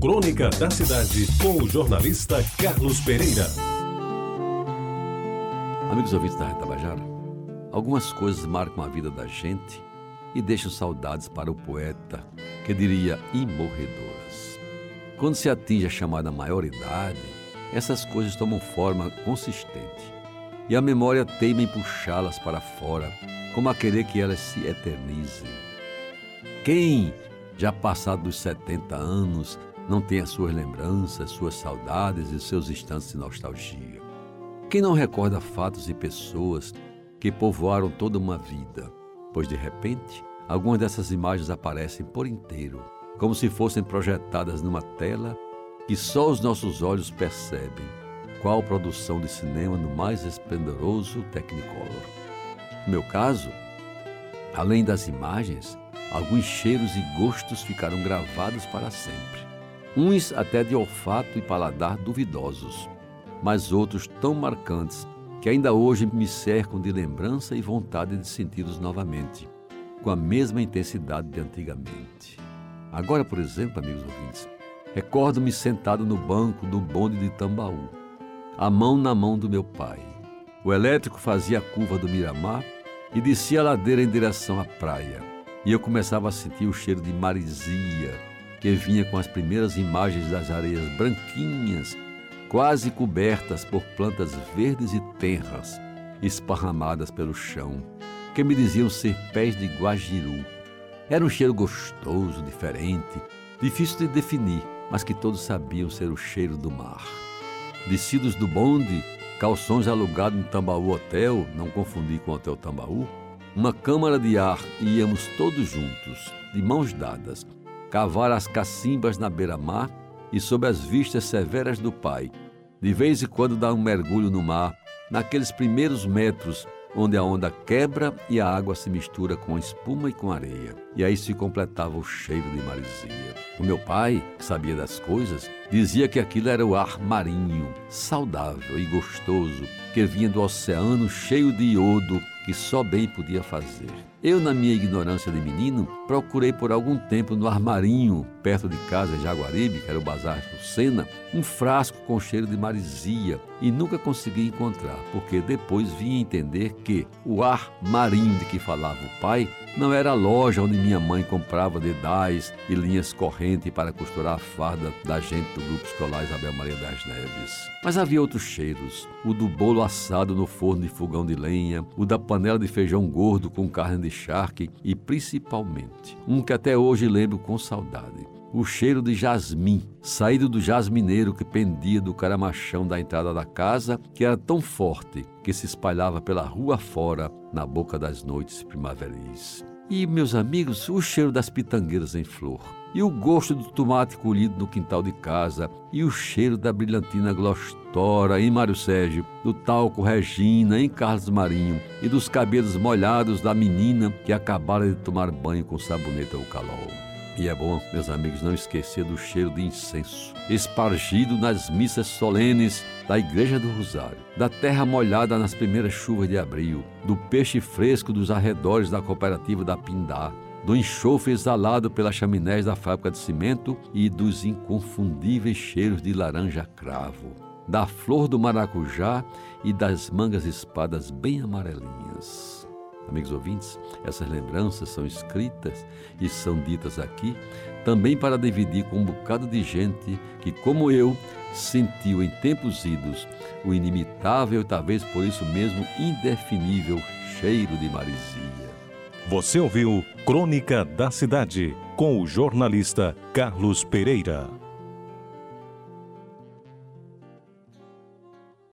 Crônica da Cidade, com o jornalista Carlos Pereira. Amigos ouvintes da Retabajara, algumas coisas marcam a vida da gente e deixam saudades para o poeta, que diria imorredoras. Quando se atinge a chamada maioridade, essas coisas tomam forma consistente e a memória teima em puxá-las para fora, como a querer que elas se eternizem. Quem, já passado dos 70 anos, não tem as suas lembranças, suas saudades e seus instantes de nostalgia? Quem não recorda fatos e pessoas que povoaram toda uma vida, pois de repente algumas dessas imagens aparecem por inteiro, como se fossem projetadas numa tela que só os nossos olhos percebem, qual produção de cinema no mais esplendoroso Technicolor. No meu caso, além das imagens, alguns cheiros e gostos ficaram gravados para sempre uns até de olfato e paladar duvidosos, mas outros tão marcantes que ainda hoje me cercam de lembrança e vontade de senti-los novamente, com a mesma intensidade de antigamente. Agora, por exemplo, amigos ouvintes, recordo-me sentado no banco do bonde de Tambaú, a mão na mão do meu pai. O elétrico fazia a curva do Miramar e descia a ladeira em direção à praia, e eu começava a sentir o cheiro de marisia que vinha com as primeiras imagens das areias branquinhas, quase cobertas por plantas verdes e tenras, esparramadas pelo chão, que me diziam ser pés de guajiru. Era um cheiro gostoso, diferente, difícil de definir, mas que todos sabiam ser o cheiro do mar. Descidos do bonde, calções alugados no Tambaú Hotel, não confundir com o Hotel Tambaú, uma câmara de ar e íamos todos juntos, de mãos dadas, cavar as cacimbas na beira-mar e sob as vistas severas do pai. De vez em quando dar um mergulho no mar, naqueles primeiros metros onde a onda quebra e a água se mistura com a espuma e com areia. E aí se completava o cheiro de marisia. O meu pai, que sabia das coisas, dizia que aquilo era o ar marinho, saudável e gostoso, que vinha do oceano cheio de iodo que só bem podia fazer. Eu, na minha ignorância de menino, procurei por algum tempo no armarinho, perto de casa em Jaguaribe, que era o bazar do Sena, um frasco com cheiro de marisia e nunca consegui encontrar, porque depois vim entender que o ar marinho de que falava o pai não era a loja onde minha mãe comprava dedais e linhas correntes para costurar a farda da gente do grupo escolar Isabel Maria das Neves. Mas havia outros cheiros: o do bolo assado no forno de fogão de lenha, o da panela de feijão gordo com carne de charque e, principalmente, um que até hoje lembro com saudade. O cheiro de jasmim, saído do jasmineiro que pendia do caramachão da entrada da casa, que era tão forte que se espalhava pela rua fora na boca das noites primaveris. E, meus amigos, o cheiro das pitangueiras em flor, e o gosto do tomate colhido no quintal de casa, e o cheiro da brilhantina glostora em Mário Sérgio, do talco Regina em Carlos Marinho, e dos cabelos molhados da menina que acabara de tomar banho com sabonete ou. E é bom, meus amigos, não esquecer do cheiro de incenso, espargido nas missas solenes da Igreja do Rosário, da terra molhada nas primeiras chuvas de abril, do peixe fresco dos arredores da cooperativa da Pindá, do enxofre exalado pelas chaminés da fábrica de cimento e dos inconfundíveis cheiros de laranja cravo, da flor do maracujá e das mangas espadas bem amarelinhas. Amigos ouvintes, essas lembranças são escritas e são ditas aqui também para dividir com um bocado de gente que, como eu, sentiu em tempos idos o inimitável e talvez por isso mesmo indefinível cheiro de marisia. Você ouviu Crônica da Cidade com o jornalista Carlos Pereira.